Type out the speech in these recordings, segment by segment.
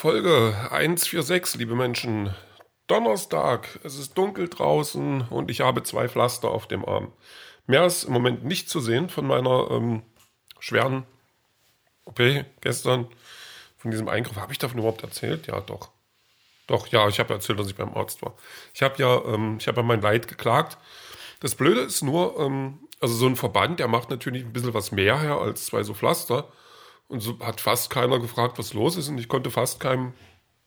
Folge 146, liebe Menschen. Donnerstag, es ist dunkel draußen und ich habe zwei Pflaster auf dem Arm. Mehr ist im Moment nicht zu sehen von meiner ähm, schweren OP gestern, von diesem Eingriff. Habe ich davon überhaupt erzählt? Ja, doch. Doch, ja, ich habe erzählt, dass ich beim Arzt war. Ich habe ja, ähm, ich habe ja mein Leid geklagt. Das Blöde ist nur, ähm, also so ein Verband, der macht natürlich ein bisschen was mehr her als zwei so Pflaster. Und so hat fast keiner gefragt, was los ist. Und ich konnte fast keinem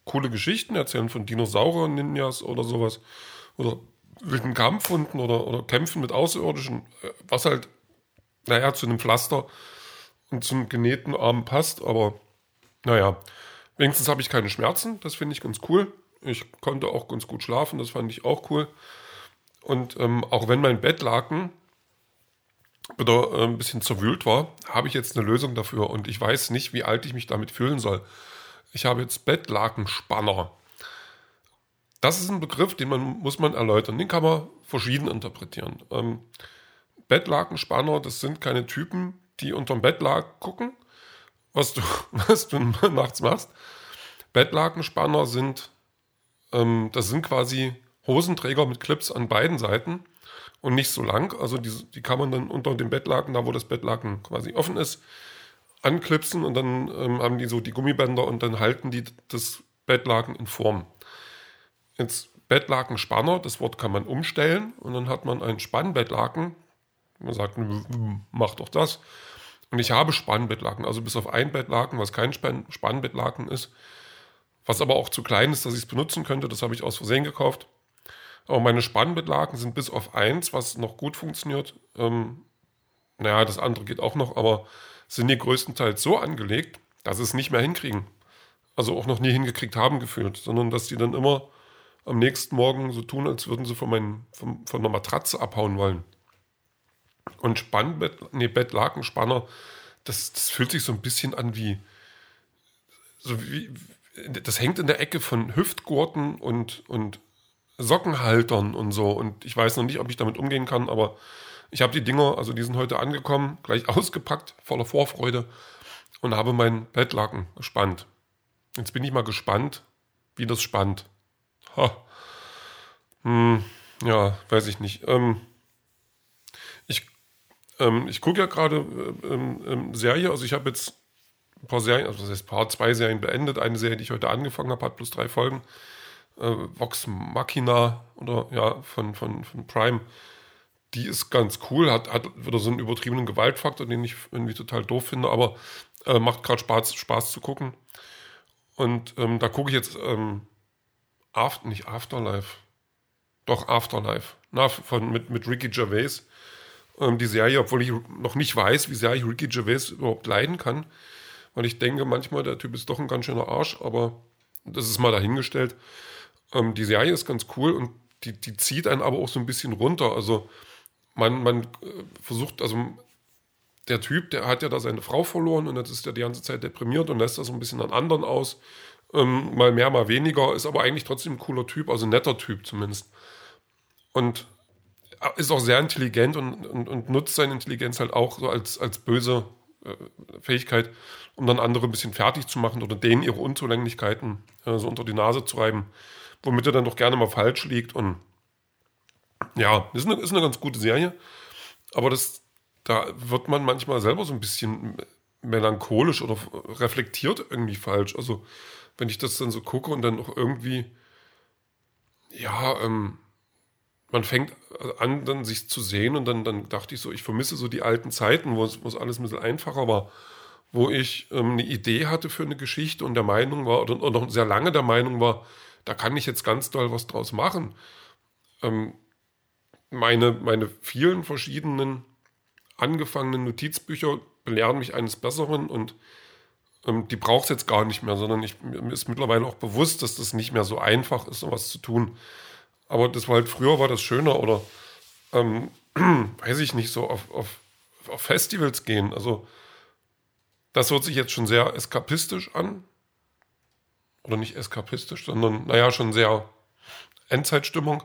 coole Geschichten erzählen von Dinosauriern, Ninjas oder sowas. Oder wilden Kampfhunden oder, oder Kämpfen mit Außerirdischen. Was halt, naja, zu einem Pflaster und zum genähten Arm passt. Aber naja, wenigstens habe ich keine Schmerzen. Das finde ich ganz cool. Ich konnte auch ganz gut schlafen. Das fand ich auch cool. Und ähm, auch wenn mein Bettlaken wieder äh, ein bisschen zerwühlt war, habe ich jetzt eine Lösung dafür und ich weiß nicht, wie alt ich mich damit fühlen soll. Ich habe jetzt Bettlakenspanner. Das ist ein Begriff, den man muss man erläutern. Den kann man verschieden interpretieren. Ähm, Bettlakenspanner, das sind keine Typen, die unterm Bettlaken gucken, was du, was du nachts machst. Bettlakenspanner sind, ähm, das sind quasi Hosenträger mit Clips an beiden Seiten und nicht so lang. Also die, die kann man dann unter dem Bettlaken, da wo das Bettlaken quasi offen ist, anklipsen und dann ähm, haben die so die Gummibänder und dann halten die das Bettlaken in Form. Jetzt Bettlakenspanner, das Wort kann man umstellen und dann hat man ein Spannbettlaken. Man sagt, mach doch das. Und ich habe Spannbettlaken, also bis auf ein Bettlaken, was kein Spannbettlaken ist, was aber auch zu klein ist, dass ich es benutzen könnte. Das habe ich aus Versehen gekauft. Aber meine Spannbettlaken sind bis auf eins, was noch gut funktioniert. Ähm, naja, das andere geht auch noch, aber sind die größtenteils so angelegt, dass sie es nicht mehr hinkriegen. Also auch noch nie hingekriegt haben gefühlt, sondern dass die dann immer am nächsten Morgen so tun, als würden sie von, meinen, von, von einer Matratze abhauen wollen. Und Spannbett, nee, Bettlakenspanner, das, das fühlt sich so ein bisschen an wie, so wie, das hängt in der Ecke von Hüftgurten und, und Sockenhaltern und so. Und ich weiß noch nicht, ob ich damit umgehen kann, aber ich habe die Dinger, also die sind heute angekommen, gleich ausgepackt, voller Vorfreude und habe meinen Bettlaken gespannt. Jetzt bin ich mal gespannt, wie das spannt. Ha. Hm, ja, weiß ich nicht. Ähm, ich ähm, ich gucke ja gerade äh, ähm, ähm, Serie, also ich habe jetzt ein paar Serien, also das heißt ein paar, zwei Serien beendet. Eine Serie, die ich heute angefangen habe, hat plus drei Folgen äh, Vox Machina oder ja, von, von, von Prime, die ist ganz cool, hat, hat wieder so einen übertriebenen Gewaltfaktor, den ich irgendwie total doof finde, aber äh, macht gerade Spaß, Spaß zu gucken. Und ähm, da gucke ich jetzt ähm, After, nicht Afterlife, doch Afterlife, na, von, mit, mit Ricky Gervais. Ähm, die Serie, obwohl ich noch nicht weiß, wie sehr ich Ricky Gervais überhaupt leiden kann, weil ich denke manchmal, der Typ ist doch ein ganz schöner Arsch, aber das ist mal dahingestellt. Ähm, die Serie ist ganz cool und die, die zieht einen aber auch so ein bisschen runter. Also man, man äh, versucht, also der Typ, der hat ja da seine Frau verloren und jetzt ist er die ganze Zeit deprimiert und lässt das so ein bisschen an anderen aus. Ähm, mal mehr, mal weniger, ist aber eigentlich trotzdem ein cooler Typ, also ein netter Typ zumindest. Und ist auch sehr intelligent und, und, und nutzt seine Intelligenz halt auch so als, als böse Fähigkeit, um dann andere ein bisschen fertig zu machen oder denen ihre Unzulänglichkeiten äh, so unter die Nase zu reiben womit er dann doch gerne mal falsch liegt. Und ja, ist eine, ist eine ganz gute Serie. Aber das, da wird man manchmal selber so ein bisschen melancholisch oder reflektiert irgendwie falsch. Also, wenn ich das dann so gucke und dann auch irgendwie, ja, ähm, man fängt an, dann sich zu sehen und dann, dann dachte ich so, ich vermisse so die alten Zeiten, wo es, wo es alles ein bisschen einfacher war, wo ich ähm, eine Idee hatte für eine Geschichte und der Meinung war, oder, oder noch sehr lange der Meinung war, da kann ich jetzt ganz doll was draus machen. Ähm, meine, meine vielen verschiedenen angefangenen Notizbücher belehren mich eines Besseren und ähm, die braucht es jetzt gar nicht mehr, sondern ich, mir ist mittlerweile auch bewusst, dass das nicht mehr so einfach ist, sowas zu tun. Aber das war halt früher war das schöner oder ähm, weiß ich nicht, so auf, auf, auf Festivals gehen. Also das hört sich jetzt schon sehr eskapistisch an, oder nicht eskapistisch, sondern naja, schon sehr Endzeitstimmung,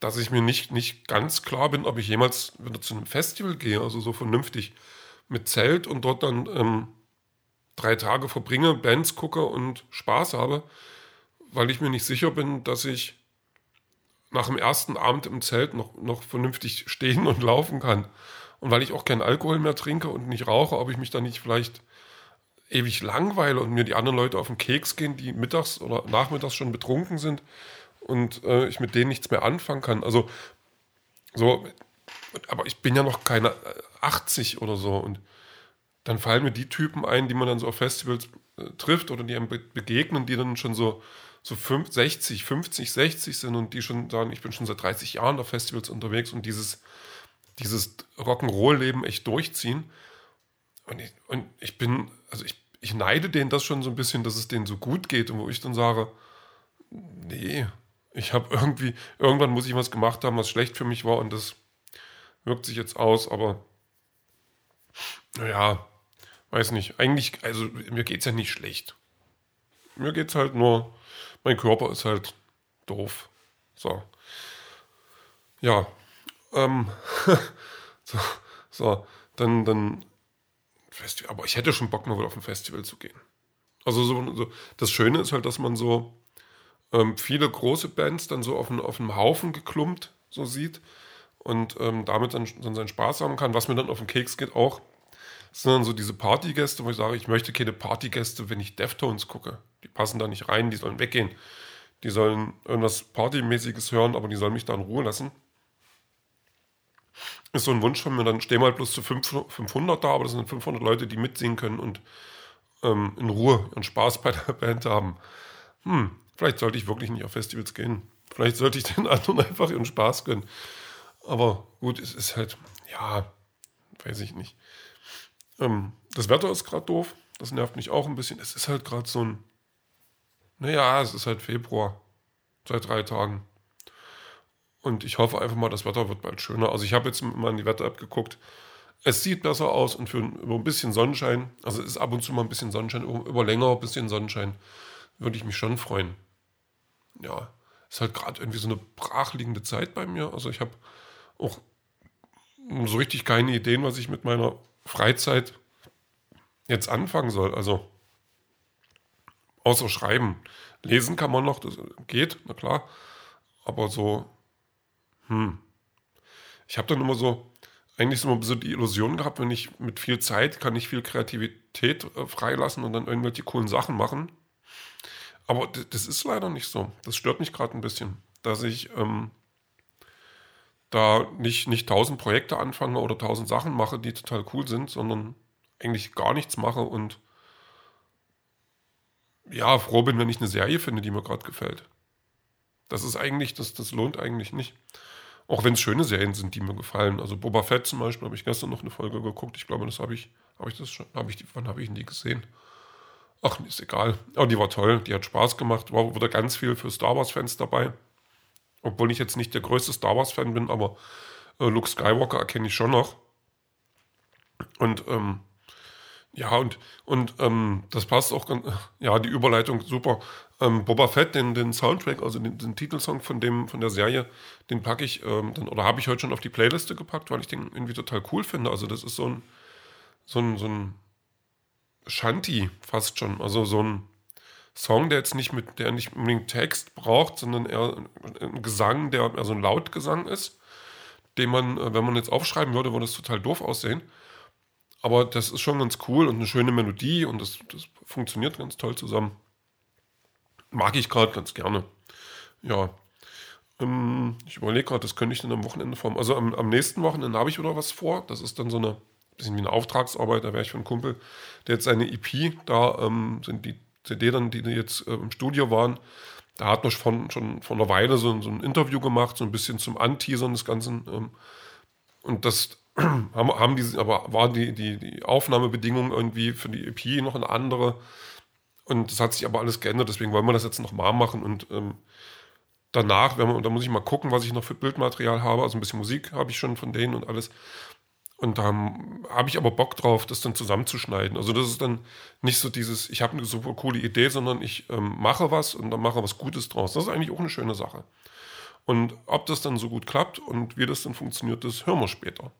dass ich mir nicht, nicht ganz klar bin, ob ich jemals wieder zu einem Festival gehe, also so vernünftig mit Zelt und dort dann ähm, drei Tage verbringe, Bands gucke und Spaß habe, weil ich mir nicht sicher bin, dass ich nach dem ersten Abend im Zelt noch, noch vernünftig stehen und laufen kann. Und weil ich auch keinen Alkohol mehr trinke und nicht rauche, ob ich mich dann nicht vielleicht ewig langweile und mir die anderen Leute auf den Keks gehen, die mittags oder nachmittags schon betrunken sind und äh, ich mit denen nichts mehr anfangen kann. Also so, aber ich bin ja noch keine 80 äh, oder so und dann fallen mir die Typen ein, die man dann so auf Festivals äh, trifft oder die einem be begegnen, die dann schon so so 5, 60, 50, 60 sind und die schon sagen, ich bin schon seit 30 Jahren auf Festivals unterwegs und dieses, dieses Rock'n'Roll-Leben echt durchziehen. Und ich, und ich bin, also ich, ich neide denen das schon so ein bisschen, dass es denen so gut geht und wo ich dann sage, nee, ich habe irgendwie, irgendwann muss ich was gemacht haben, was schlecht für mich war und das wirkt sich jetzt aus, aber naja, weiß nicht. Eigentlich, also mir geht es ja nicht schlecht. Mir geht es halt nur mein Körper ist halt doof. So. Ja. Ähm, so, so, dann, dann, Festival. Aber ich hätte schon Bock, mal wieder auf ein Festival zu gehen. Also so, so das Schöne ist halt, dass man so ähm, viele große Bands dann so auf, einen, auf Haufen geklumpt so sieht und ähm, damit dann, dann seinen Spaß haben kann. Was mir dann auf den Keks geht auch, sind dann so diese Partygäste, wo ich sage, ich möchte keine Partygäste, wenn ich Deftones gucke. Die passen da nicht rein, die sollen weggehen. Die sollen irgendwas Partymäßiges hören, aber die sollen mich da in Ruhe lassen. Ist so ein Wunsch von mir, dann stehen wir halt bloß zu 500 da, aber das sind 500 Leute, die mitsingen können und ähm, in Ruhe und Spaß bei der Band haben. Hm, vielleicht sollte ich wirklich nicht auf Festivals gehen. Vielleicht sollte ich den anderen einfach ihren Spaß gönnen. Aber gut, es ist halt, ja, weiß ich nicht. Ähm, das Wetter ist gerade doof. Das nervt mich auch ein bisschen. Es ist halt gerade so ein. Naja, es ist halt Februar. Seit drei Tagen. Und ich hoffe einfach mal, das Wetter wird bald schöner. Also ich habe jetzt mal in die Wetter-App geguckt. Es sieht besser aus und für ein bisschen Sonnenschein, also es ist ab und zu mal ein bisschen Sonnenschein, über länger ein bisschen Sonnenschein, würde ich mich schon freuen. Ja, ist halt gerade irgendwie so eine brachliegende Zeit bei mir. Also ich habe auch so richtig keine Ideen, was ich mit meiner Freizeit jetzt anfangen soll. Also außer Schreiben. Lesen kann man noch, das geht, na klar. Aber so, hm. Ich habe dann immer so, eigentlich so ein bisschen die Illusion gehabt, wenn ich mit viel Zeit kann ich viel Kreativität äh, freilassen und dann irgendwelche coolen Sachen machen. Aber das ist leider nicht so. Das stört mich gerade ein bisschen, dass ich ähm, da nicht, nicht tausend Projekte anfange oder tausend Sachen mache, die total cool sind, sondern eigentlich gar nichts mache und ja, froh bin, wenn ich eine Serie finde, die mir gerade gefällt. Das ist eigentlich, das, das lohnt eigentlich nicht. Auch wenn es schöne Serien sind, die mir gefallen. Also Boba Fett zum Beispiel, habe ich gestern noch eine Folge geguckt. Ich glaube, das habe ich, habe ich das schon, habe ich die, wann habe ich die gesehen? Ach, ist egal. Aber die war toll, die hat Spaß gemacht, war wieder ganz viel für Star Wars-Fans dabei. Obwohl ich jetzt nicht der größte Star Wars-Fan bin, aber äh, Luke Skywalker erkenne ich schon noch. Und ähm, ja, und, und ähm, das passt auch ganz, ja, die Überleitung super. Ähm, Boba Fett, den, den Soundtrack, also den, den, Titelsong von dem, von der Serie, den packe ich, ähm, dann, oder habe ich heute schon auf die Playliste gepackt, weil ich den irgendwie total cool finde. Also, das ist so ein, so ein, so ein Shanty fast schon. Also so ein Song, der jetzt nicht mit, der nicht unbedingt Text braucht, sondern eher ein Gesang, der eher so ein Lautgesang ist, den man, äh, wenn man jetzt aufschreiben würde, würde es total doof aussehen. Aber das ist schon ganz cool und eine schöne Melodie und das, das funktioniert ganz toll zusammen. Mag ich gerade ganz gerne. Ja. Ähm, ich überlege gerade, das könnte ich dann am Wochenende formen. Also am, am nächsten Wochenende habe ich wieder was vor. Das ist dann so eine bisschen wie eine Auftragsarbeit. Da wäre ich für einen Kumpel, der jetzt seine EP, da ähm, sind die CD dann, die jetzt äh, im Studio waren, da hat man schon, schon vor einer Weile so, so ein Interview gemacht, so ein bisschen zum Anteasern des Ganzen. Ähm, und das haben, haben die, aber waren die, die, die Aufnahmebedingungen irgendwie für die EP noch eine andere. Und das hat sich aber alles geändert, deswegen wollen wir das jetzt nochmal machen. Und ähm, danach, wenn man, da muss ich mal gucken, was ich noch für Bildmaterial habe. Also ein bisschen Musik habe ich schon von denen und alles. Und da habe ich aber Bock drauf, das dann zusammenzuschneiden. Also das ist dann nicht so dieses, ich habe eine super coole Idee, sondern ich ähm, mache was und dann mache was Gutes draus. Das ist eigentlich auch eine schöne Sache. Und ob das dann so gut klappt und wie das dann funktioniert, das hören wir später.